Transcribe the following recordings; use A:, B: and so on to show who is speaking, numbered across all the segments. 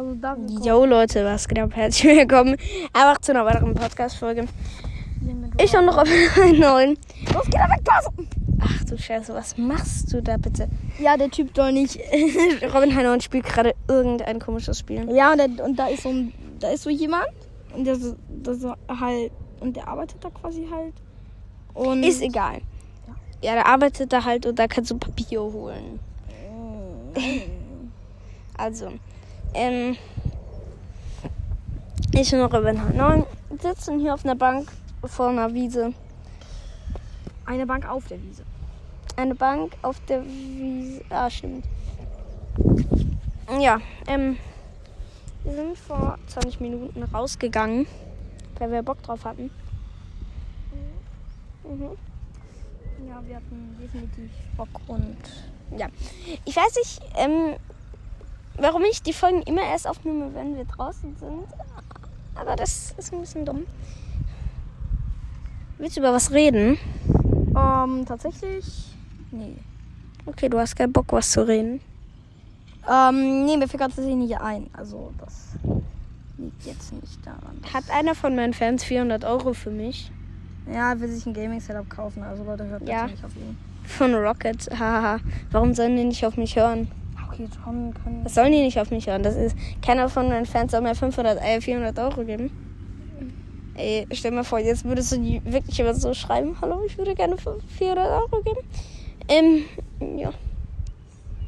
A: Also da
B: Yo Leute, was geht ab? Herzlich willkommen einfach zu einer weiteren Podcast-Folge. Ich und Robin 9.
A: Los, geht er weg, Pause!
B: Ach du Scheiße, was machst du da bitte?
A: Ja, der Typ soll nicht.
B: Robin Heinlein spielt gerade irgendein komisches Spiel.
A: ja, und, der, und da ist so ein, da ist so jemand und der so halt und der arbeitet da quasi halt. Und
B: Ist egal. Ja, der arbeitet da halt und da kannst du Papier holen. Also, ähm, ich und Robin Heinlein sitzen hier auf einer Bank vor einer Wiese.
A: eine Bank auf der Wiese.
B: Eine Bank auf der Wiese. Ah, stimmt. Ja, ähm, wir sind vor 20 Minuten rausgegangen, weil wir Bock drauf hatten. Mhm.
A: Ja, wir hatten definitiv Bock und
B: Ja. Ich weiß nicht, ähm, warum ich die Folgen immer erst aufnehme, wenn wir draußen sind. Aber das ist ein bisschen dumm. Willst du über was reden?
A: ähm, tatsächlich. Nee.
B: Okay, du hast keinen Bock, was zu reden.
A: Ähm, nee, mir fällt gerade tatsächlich nicht ein. Also das liegt jetzt nicht daran.
B: Hat einer von meinen Fans 400 Euro für mich?
A: Ja, will sich ein Gaming-Setup kaufen, also Leute, hört
B: Ja.
A: nicht auf ihn.
B: Von Rocket. Haha. Warum sollen die nicht auf mich hören?
A: Okay, schon können.
B: Was sollen die nicht auf mich hören? Das ist keiner von meinen Fans soll mir 500, äh, 400 Euro geben. Ey, stell mir vor, jetzt würdest du die wirklich immer so schreiben. Hallo, ich würde gerne 400 Euro geben. Ähm, ja.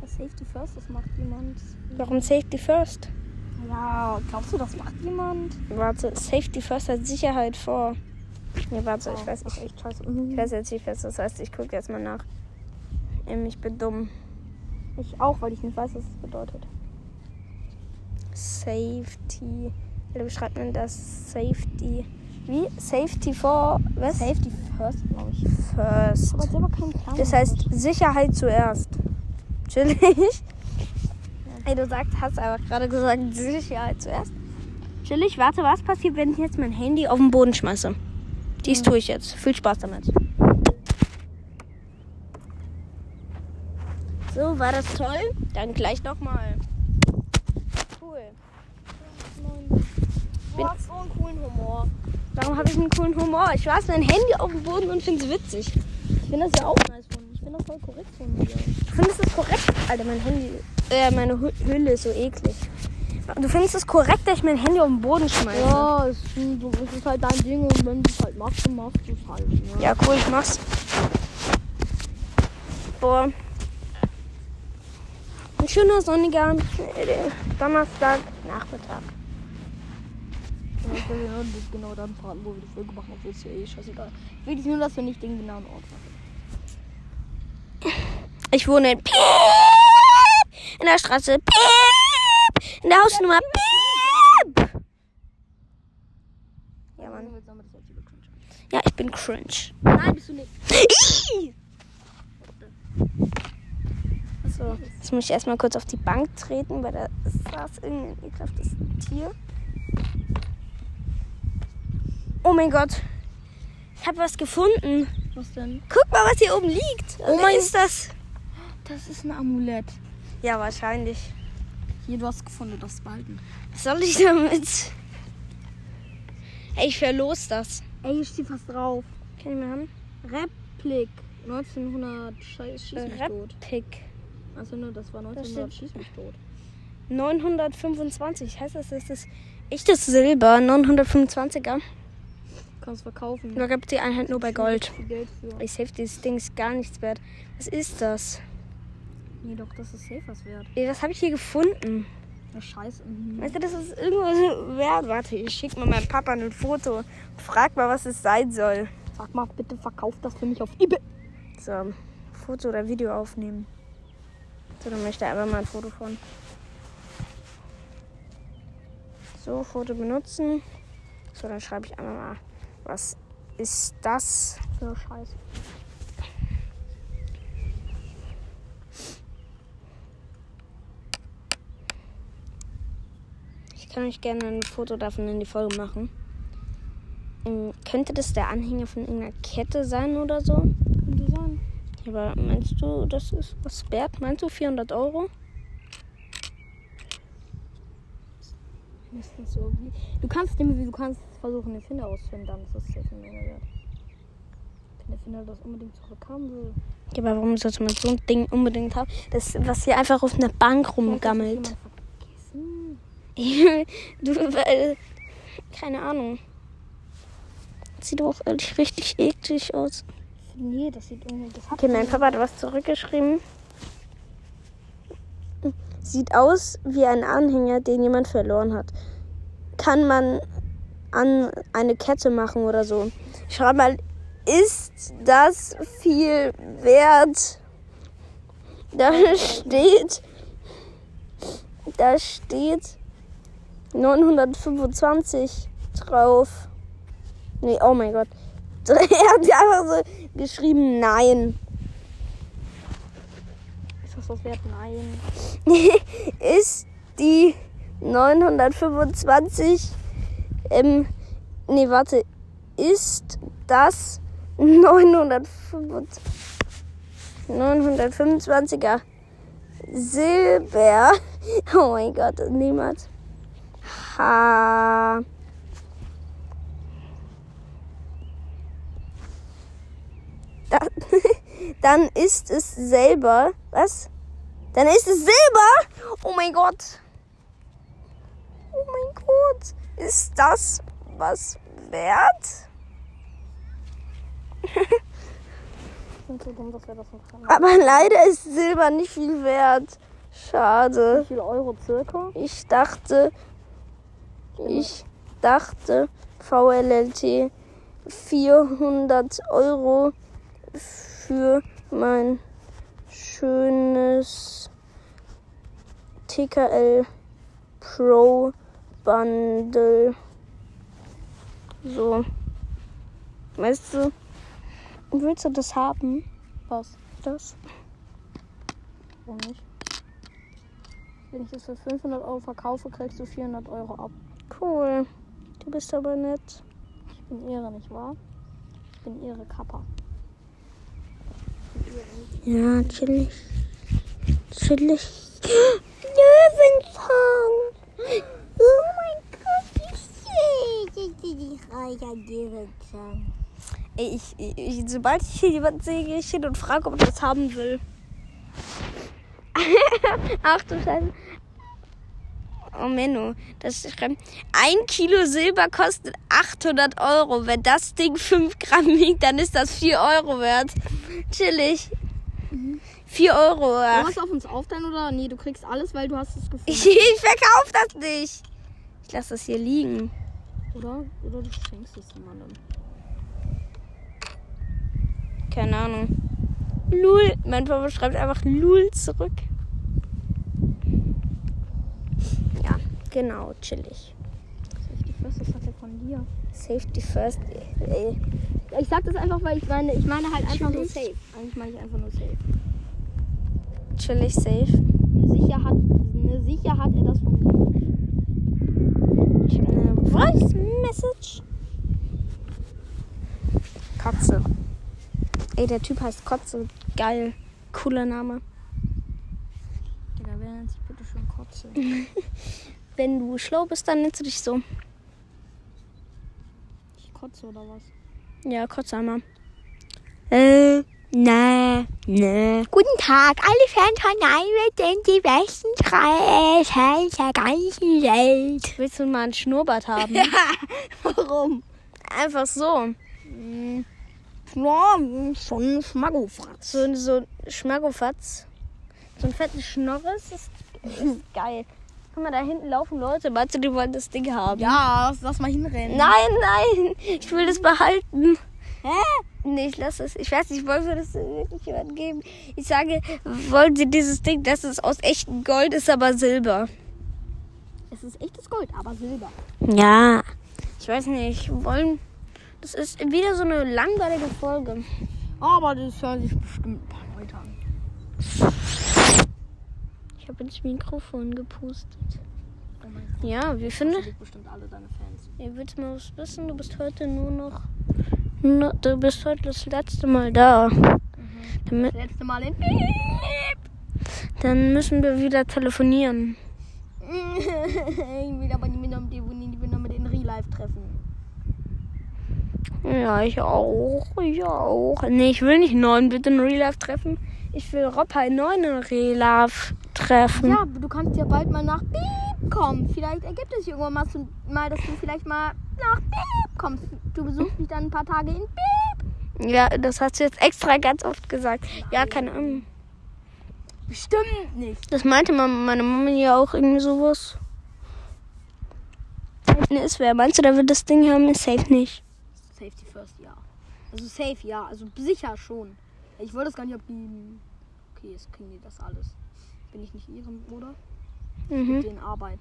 A: Das Safety First, das macht jemand.
B: Warum Safety First?
A: Ja, glaubst du, das macht jemand?
B: Warte, Safety First hat Sicherheit vor. Nee, warte, ich
A: Oh,
B: weiß
A: das
B: nicht. Ich weiß jetzt nicht, was das heißt. Ich gucke jetzt mal nach. Ähm, ich bin dumm.
A: Ich auch, weil ich nicht weiß, was das bedeutet.
B: Safety. Wie beschreibt man das? Safety. Wie? Safety for. Was?
A: Safety First, glaube ich.
B: First.
A: Aber selber keinen Plan.
B: Das heißt Sicherheit zuerst. Chillig. Ey, du sagst, hast aber gerade gesagt Sicherheit zuerst. Chillig, warte, was passiert, wenn ich jetzt mein Handy auf den Boden schmeiße? Dies tue ich jetzt. Viel Spaß damit. So, war das toll? Dann gleich nochmal. Cool.
A: du hast so einen coolen Humor.
B: Warum habe ich einen coolen Humor? Ich weiß mein Handy auf dem Boden und finde es witzig.
A: Ich finde das ja auch nice von Ich finde das voll korrekt von dir.
B: Du findest es korrekt? Alter, mein Handy. Äh, meine Hü- Hülle ist so eklig. Du findest es korrekt, dass ich mein Handy auf den Boden schmeiße?
A: Ja, es ist, so, es ist halt dein Ding und wenn du es halt machst, dann machst du es halt. Ne?
B: Ja, cool, ich mach's. Boah. Ein schöner sonniger äh, Donnerstag Nachmittag.
A: Ja, ich will genau, nicht genau dann fahren, wo wir die Folge machen, obwohl es ja eh scheißegal. Wichtig nur, dass wir nicht den genauen Ort machen.
B: Ich wohne in Piep, in der Straße Piep, in der Hausnummer Piep. Ja, Mann. Ja, ich bin cringe.
A: Nein, bist du nicht.
B: So, jetzt muss ich erstmal kurz auf die Bank treten, weil da saß irgendein ekelhaftes Tier. Oh mein Gott. Ich habe was gefunden.
A: Was denn?
B: Guck mal, was hier oben liegt.
A: Oh mein-
B: ist das?
A: Das ist ein Amulett.
B: Ja, wahrscheinlich.
A: Hier, du hast gefunden, das behalten.
B: Was soll ich damit? Ey, ich verlos das.
A: Ey, hier steht was drauf.
B: Kann ich mal haben?
A: Replik. 1900 Scheiß, schieß mich tot. Also nur, das war 1900 schieß mich tot.
B: 925. Heißt das, das ist echtes Silber. 925er.
A: Kannst verkaufen.
B: Da gibt die Einheit nur bei Gold. Ich safe dieses Ding ist gar nichts wert. Was ist das?
A: Nee, doch, das ist safe was wert.
B: Ey, was habe ich hier gefunden?
A: Ja, scheiße. Mhm.
B: Weißt du, das ist irgendwas wert. Warte, ich schicke mal meinem Papa ein Foto. Frag mal, was es sein soll.
A: Sag mal, bitte verkauf das für mich auf eBay.
B: So, Foto oder Video aufnehmen. So, dann möchte ich einfach mal ein Foto von. So, Foto benutzen. So, dann schreibe ich einmal mal, was ist das?
A: Ja, scheiße.
B: Ich kann euch gerne ein Foto davon in die Folge machen. Ähm, könnte das der Anhänger von irgendeiner Kette sein oder so? Aber meinst du, das ist was wert? Meinst du 400 Euro?
A: Mindestens irgendwie. Du kannst du kannst versuchen, den Finder auszufinden, dann ist das safe mehr wert. Wenn der Finder das unbedingt zurückhaben will.
B: Ja, aber warum sollte man so ein Ding unbedingt haben? Das, was hier einfach auf einer Bank rumgammelt. Du, weil, keine Ahnung. Sieht auch ehrlich richtig eklig aus.
A: Nee, das sieht irgendwie. Das
B: Okay, mein Papa hat was zurückgeschrieben. Sieht aus wie ein Anhänger, den jemand verloren hat. Kann man an eine Kette machen oder so. Schreib mal, ist das viel wert? Da steht, da steht 925 drauf. Nee, oh mein Gott. Er hat einfach so geschrieben, nein.
A: Ist das was wert? Nein.
B: ist die 925 ähm, nee, warte, ist das 925 925er Silber? Oh mein Gott, niemand. Ha. Da, dann ist es selber. Was? Dann ist es Silber? Oh mein Gott. Oh mein Gott. Ist das was wert? Aber leider ist Silber nicht viel wert. Schade.
A: Wie viel Euro circa?
B: Ich dachte, ich dachte, VLLT 400 Euro für mein schönes TKL Pro Bundle. So. Weißt du, willst du das haben?
A: Was?
B: Das?
A: Warum nicht? Wenn ich das für 500 Euro verkaufe, kriegst du 400 Euro ab.
B: Cool. Du bist aber nett.
A: Ich bin ihre, nicht wahr? Ich bin ihre Kappa.
B: Ja, chillig. Chillig. Löwenzahn. Oh mein Gott, wie schön. Ich, ich, ich, sobald ich hier jemanden sehe, gehe ich hin und frage, ob er das haben will. Ach du Scheiße. Oh Menno, das schreibt, ein Kilo Silber kostet 800 Euro. Wenn das Ding 5 Gramm wiegt, dann ist das 4 Euro wert. Chillig. 4 Euro.
A: Du
B: Ach,
A: hast auf uns aufteilen oder? Nee, du kriegst alles, weil du hast es gefunden.
B: ich, ich verkaufe das nicht. Ich lasse das hier liegen.
A: Oder? Oder du schenkst es jemandem.
B: Keine Ahnung. Lul. Mein Papa schreibt einfach Lul zurück. Ja, genau, chillig.
A: Safety First, das hat er von dir.
B: Safety first. Ey.
A: Ich sag das einfach, weil ich meine, ich meine halt einfach nur
B: Chillig.
A: safe. Eigentlich meine ich einfach nur safe.
B: Chillig safe.
A: Sicher hat, ne, sicher hat er das von dir.
B: Ich habe eine Voice Message. Kotze. Ey, der Typ heißt Kotze. Geil. Cooler Name.
A: Nennt sich bitte schon Kotze?
B: Wenn du schlau bist, dann nennst du dich so.
A: Ich kotze oder was?
B: Ja, Kotzheimer. Äh, na, na. Guten Tag, alle Fans von Nightmare sind die besten drei Fans der ganzen Welt. Willst du mal einen Schnurrbart haben?
A: Ja, warum?
B: Einfach so.
A: Ja, schon Schmaggofratz.
B: So, so ein Schmackofatz. So ein fettes Schnorres ist, ist geil. Guck mal, da hinten laufen Leute. Meinst du, die wollen das Ding haben?
A: Ja, lass, lass mal hinrennen.
B: Nein, nein. Ich will das behalten.
A: Hä?
B: Nee, ich lasse es. Ich weiß nicht, wollen wir das wirklich jemandem geben? Ich sage, wollen Sie dieses Ding, das ist aus echtem Gold, ist aber Silber.
A: Es ist echtes Gold, aber Silber.
B: Ja. Ich weiß nicht, wollen. Das ist wieder so eine langweilige Folge.
A: Aber das hören sich bestimmt ein paar Leute an.
B: Ich habe ins Mikrofon gepustet.
A: Oh mein Gott.
B: Ja, wie findest
A: sind bestimmt alle deine Fans.
B: Ihr willst mal was wissen? Du bist heute nur noch. nur- Du bist heute das letzte Mal da. Damit,
A: Das letzte Mal in.
B: dann müssen wir wieder telefonieren.
A: ich will aber nicht mit Devoni, ich will nur mit in Real Life treffen.
B: Ja, ich auch. Ich auch. Nee, ich will nicht neun bitte in Real Life treffen. Ich will Robby 9 in Real Life treffen.
A: Ja, du kannst ja bald mal nach Beep kommen. Vielleicht ergibt es irgendwann mal, dass du vielleicht mal nach Beep kommst. Du besuchst mich dann ein paar Tage in Beep.
B: Ja, das hast du jetzt extra ganz oft gesagt. Ja, keine Ahnung.
A: Bestimmt nicht.
B: Das meinte meine Mama ja auch irgendwie sowas. Ne, ist wer. Meinst du, da wird das Ding haben? Safe nicht.
A: Safety first, ja. Also safe, ja. Also sicher schon. Ich wollte das gar nicht abgeben. Okay, jetzt kriegen die das alles. Bin ich nicht ihrem Bruder?
B: Mhm.
A: Den Arbeit.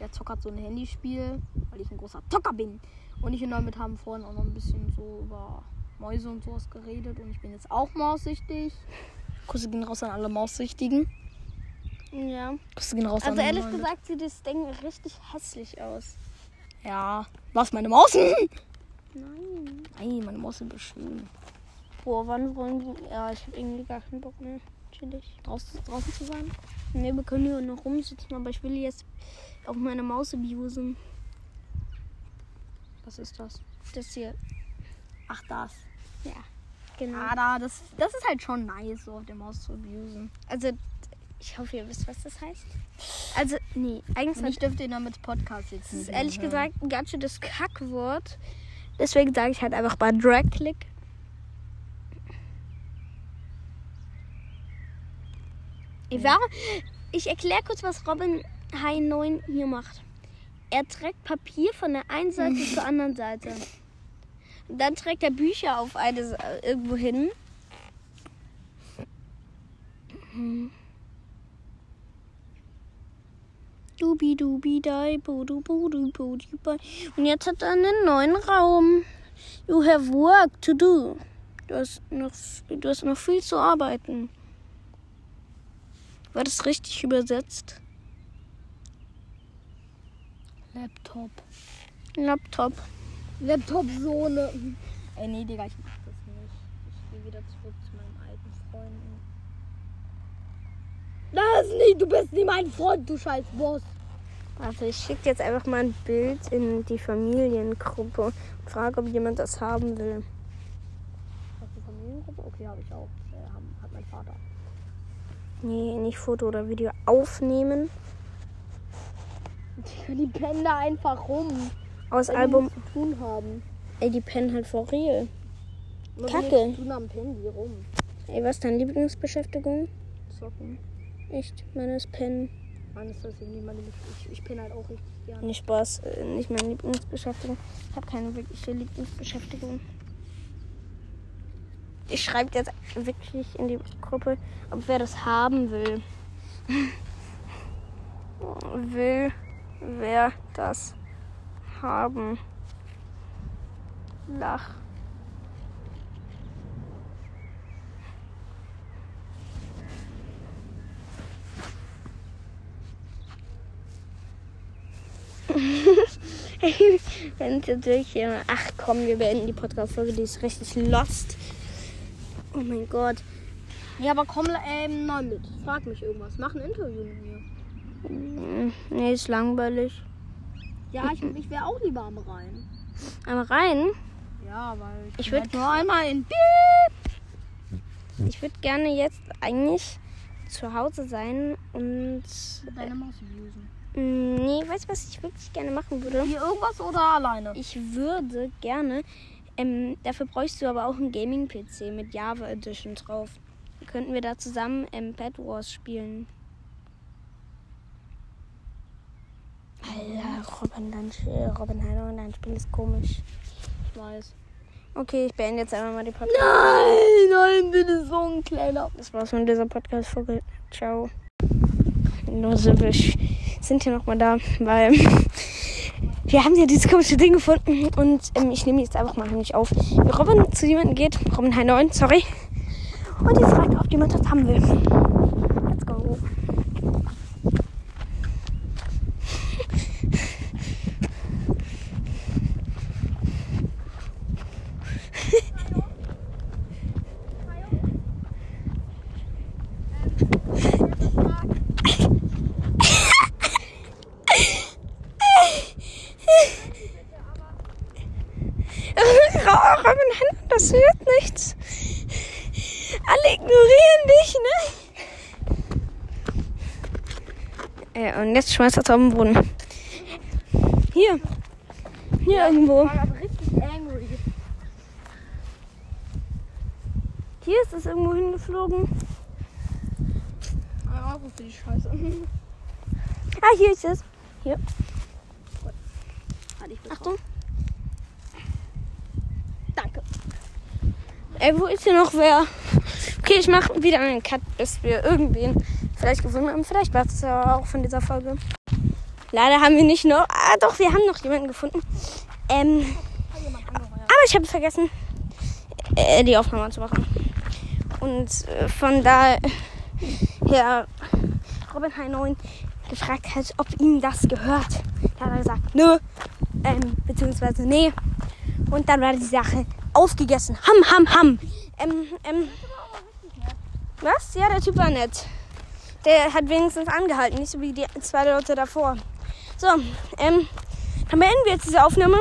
A: Der zockert so ein Handyspiel, weil ich ein großer Zocker bin. Und ich und damit haben vorhin auch noch ein bisschen so über Mäuse und sowas geredet. Und ich bin jetzt auch maussüchtig. Grüße gehen raus an alle Maussüchtigen.
B: Ja.
A: Grüße gehen raus
B: Also
A: an
B: ehrlich
A: alle-
B: gesagt sieht das Ding richtig hässlich aus.
A: Ja. Was, meine Maus?
B: Nein.
A: Nein, meine Maus ist schön.
B: Boah, wann wollen wir. Ja, ich habe irgendwie gar keinen Bock mehr. Chillig.
A: Draußen, draußen zu sein?
B: Ne, wir können hier noch rumsitzen, aber ich will jetzt auf meine Maus abusen.
A: Was ist das?
B: Das hier.
A: Ach, das.
B: Ja. Genau.
A: Ah, da, das, das ist halt schon nice, so auf der Maus zu abusen.
B: Also, ich hoffe, ihr wisst, was das heißt. Also, nee, eigentlich
A: Und ich dürfte ihn damit Podcast jetzt
B: Das ist ehrlich
A: hören.
B: gesagt ein ganz schönes Kackwort. Deswegen sage ich halt einfach mal Drag-Click. Ich, war, ich erkläre kurz, was Robin High 9 hier macht. Er trägt Papier von der einen Seite zur anderen Seite. Und dann trägt er Bücher auf eine irgendwo hin. Dubi dubi dai, bodu bodu bai. Und jetzt hat er einen neuen Raum. You have work to do. Du hast noch, du hast noch viel zu arbeiten. War das richtig übersetzt?
A: Laptop.
B: Laptop.
A: Laptop-Sohne. Ey, nee, Digga, ich mach das nicht. Ich gehe wieder zurück zu meinen alten Freunden. Das nicht, du bist nicht mein Freund, du scheiß Boss.
B: Warte, ich schicke jetzt einfach mal ein Bild in die Familiengruppe und frage, ob jemand das haben will.
A: Hast du Familiengruppe? Okay, habe ich auch. Äh, hat mein Vater.
B: Nee, nicht Foto oder Video aufnehmen.
A: Die pennen da einfach rum.
B: Aus Album.
A: zu tun haben.
B: Ey, die pennen halt for real.
A: Die
B: Kacke.
A: haben, pennen die rum.
B: Ey, was ist deine Lieblingsbeschäftigung?
A: Zocken.
B: Echt? Meine ist pennen.
A: Mann, ist das irgendwie meine ich, ich penne halt auch richtig gerne.
B: Nicht Spaß, äh, nicht meine Lieblingsbeschäftigung. Ich habe keine wirkliche Lieblingsbeschäftigung. Ich schreibe jetzt wirklich in die Gruppe, ob wer das haben will. will wer das haben. Lach. Wenn es natürlich hier. Ach komm, wir beenden die Podcast-Folge, die ist richtig lost. Oh mein Gott.
A: Ja, aber komm ähm, neu mit. Frag mich irgendwas. Mach ein Interview mit mir.
B: Mm, Nee, ist langweilig.
A: Ja, ich, ich wäre auch lieber am Rhein.
B: Einmal rein.
A: Ja, weil
B: Ich
A: bin
B: würd-
A: halt nur einmal in
B: Ich würde gerne jetzt eigentlich zu Hause sein und.
A: deine Maus abusen.
B: Mm, Nee, weißt du, was ich wirklich gerne machen würde?
A: Hier irgendwas oder alleine?
B: Ich würde gerne. Ähm, dafür bräuchst du aber auch einen Gaming-PC mit Java Edition drauf. Könnten wir da zusammen ähm, Bad Wars spielen? Alter, Robin, dein, äh, Robin Heiner, dein Spiel ist komisch.
A: Ich weiß.
B: Okay, ich beende jetzt einfach mal die Podcast.
A: Nein, nein, bitte so ein kleiner.
B: Das war's mit dieser Podcast-Folge. Ciao. Nur so, wir sind hier nochmal da, weil wir haben ja dieses komische Ding gefunden und ähm, ich nehme jetzt einfach mal nicht auf. Wie Robin zu jemandem geht, Robin High 9, sorry, und die fragt, ob jemand das haben will. Let's go. passiert nichts. Alle ignorieren dich, ne? Ja, und jetzt schmeißt er auf den Boden. Hier. Hier irgendwo.
A: Ich war gerade richtig angry.
B: Hier ist es irgendwo hingeflogen.
A: Ah, Euro für die Scheiße.
B: Ah, hier ist es.
A: Ich bin
B: Achtung.
A: Danke.
B: Ey, wo ist hier noch wer? Okay, ich mache wieder einen Cut, bis wir irgendwen vielleicht gefunden haben. Vielleicht war es ja auch von dieser Folge. Leider haben wir nicht noch. Ah, doch, wir haben noch jemanden gefunden. Ähm, aber ich habe vergessen, äh, die Aufnahme zu machen. Und äh, von da her Robin H9 gefragt hat, ob ihm das gehört. Da hat er gesagt, nö, ähm, beziehungsweise nee. Und dann war die Sache aufgegessen. Ham, ham, ham. Ähm, ähm, was? Ja, der Typ war nett. Der hat wenigstens angehalten, nicht so wie die zwei Leute davor. So, ähm, dann beenden wir jetzt diese Aufnahme.